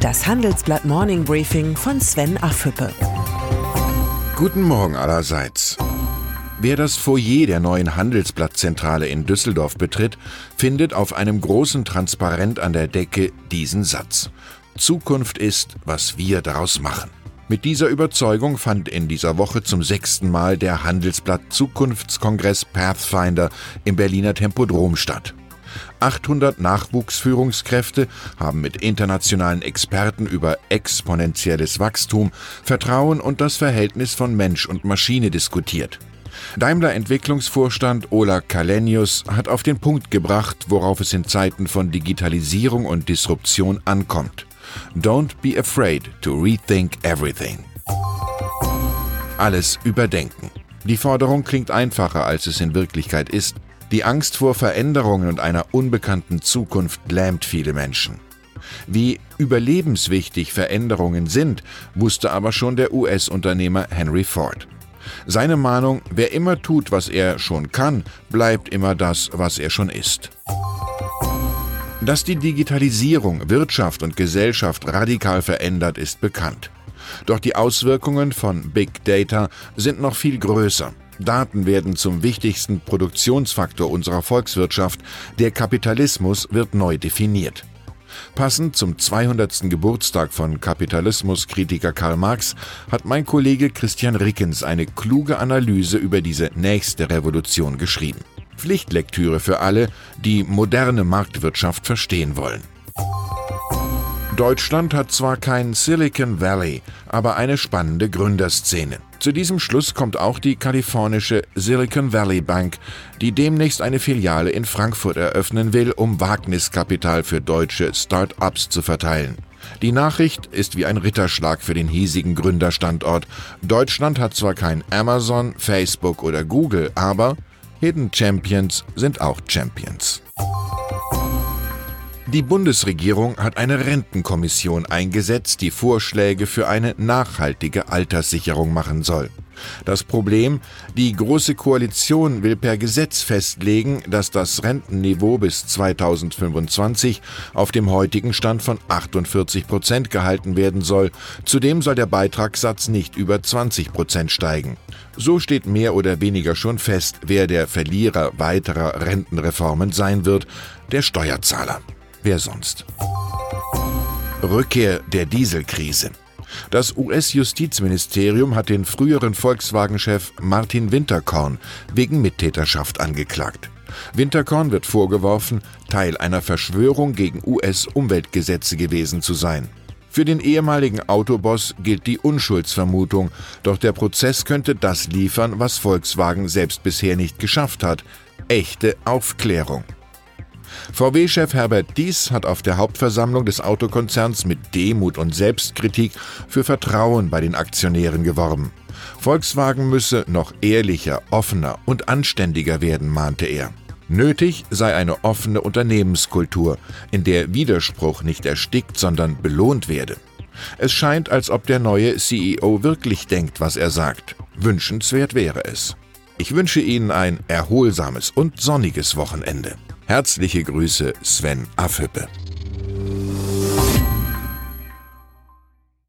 Das Handelsblatt Morning Briefing von Sven Affüppe. Guten Morgen allerseits. Wer das Foyer der neuen Handelsblattzentrale in Düsseldorf betritt, findet auf einem großen Transparent an der Decke diesen Satz. Zukunft ist, was wir daraus machen. Mit dieser Überzeugung fand in dieser Woche zum sechsten Mal der Handelsblatt Zukunftskongress Pathfinder im Berliner Tempodrom statt. 800 Nachwuchsführungskräfte haben mit internationalen Experten über exponentielles Wachstum, Vertrauen und das Verhältnis von Mensch und Maschine diskutiert. Daimler Entwicklungsvorstand Ola Kalenius hat auf den Punkt gebracht, worauf es in Zeiten von Digitalisierung und Disruption ankommt. Don't be afraid to rethink everything. Alles überdenken. Die Forderung klingt einfacher, als es in Wirklichkeit ist. Die Angst vor Veränderungen und einer unbekannten Zukunft lähmt viele Menschen. Wie überlebenswichtig Veränderungen sind, wusste aber schon der US-Unternehmer Henry Ford. Seine Mahnung, wer immer tut, was er schon kann, bleibt immer das, was er schon ist. Dass die Digitalisierung Wirtschaft und Gesellschaft radikal verändert, ist bekannt. Doch die Auswirkungen von Big Data sind noch viel größer. Daten werden zum wichtigsten Produktionsfaktor unserer Volkswirtschaft. Der Kapitalismus wird neu definiert. Passend zum 200. Geburtstag von Kapitalismuskritiker Karl Marx hat mein Kollege Christian Rickens eine kluge Analyse über diese nächste Revolution geschrieben. Pflichtlektüre für alle, die moderne Marktwirtschaft verstehen wollen. Deutschland hat zwar kein Silicon Valley, aber eine spannende Gründerszene. Zu diesem Schluss kommt auch die kalifornische Silicon Valley Bank, die demnächst eine Filiale in Frankfurt eröffnen will, um Wagniskapital für deutsche Start-ups zu verteilen. Die Nachricht ist wie ein Ritterschlag für den hiesigen Gründerstandort. Deutschland hat zwar kein Amazon, Facebook oder Google, aber Hidden Champions sind auch Champions. Die Bundesregierung hat eine Rentenkommission eingesetzt, die Vorschläge für eine nachhaltige Alterssicherung machen soll. Das Problem, die Große Koalition will per Gesetz festlegen, dass das Rentenniveau bis 2025 auf dem heutigen Stand von 48 Prozent gehalten werden soll. Zudem soll der Beitragssatz nicht über 20 Prozent steigen. So steht mehr oder weniger schon fest, wer der Verlierer weiterer Rentenreformen sein wird, der Steuerzahler. Wer sonst? Rückkehr der Dieselkrise. Das US-Justizministerium hat den früheren Volkswagen-Chef Martin Winterkorn wegen Mittäterschaft angeklagt. Winterkorn wird vorgeworfen, Teil einer Verschwörung gegen US-Umweltgesetze gewesen zu sein. Für den ehemaligen Autoboss gilt die Unschuldsvermutung, doch der Prozess könnte das liefern, was Volkswagen selbst bisher nicht geschafft hat, echte Aufklärung. VW-Chef Herbert Dies hat auf der Hauptversammlung des Autokonzerns mit Demut und Selbstkritik für Vertrauen bei den Aktionären geworben. Volkswagen müsse noch ehrlicher, offener und anständiger werden, mahnte er. Nötig sei eine offene Unternehmenskultur, in der Widerspruch nicht erstickt, sondern belohnt werde. Es scheint, als ob der neue CEO wirklich denkt, was er sagt. Wünschenswert wäre es. Ich wünsche Ihnen ein erholsames und sonniges Wochenende. Herzliche Grüße, Sven Affüppe.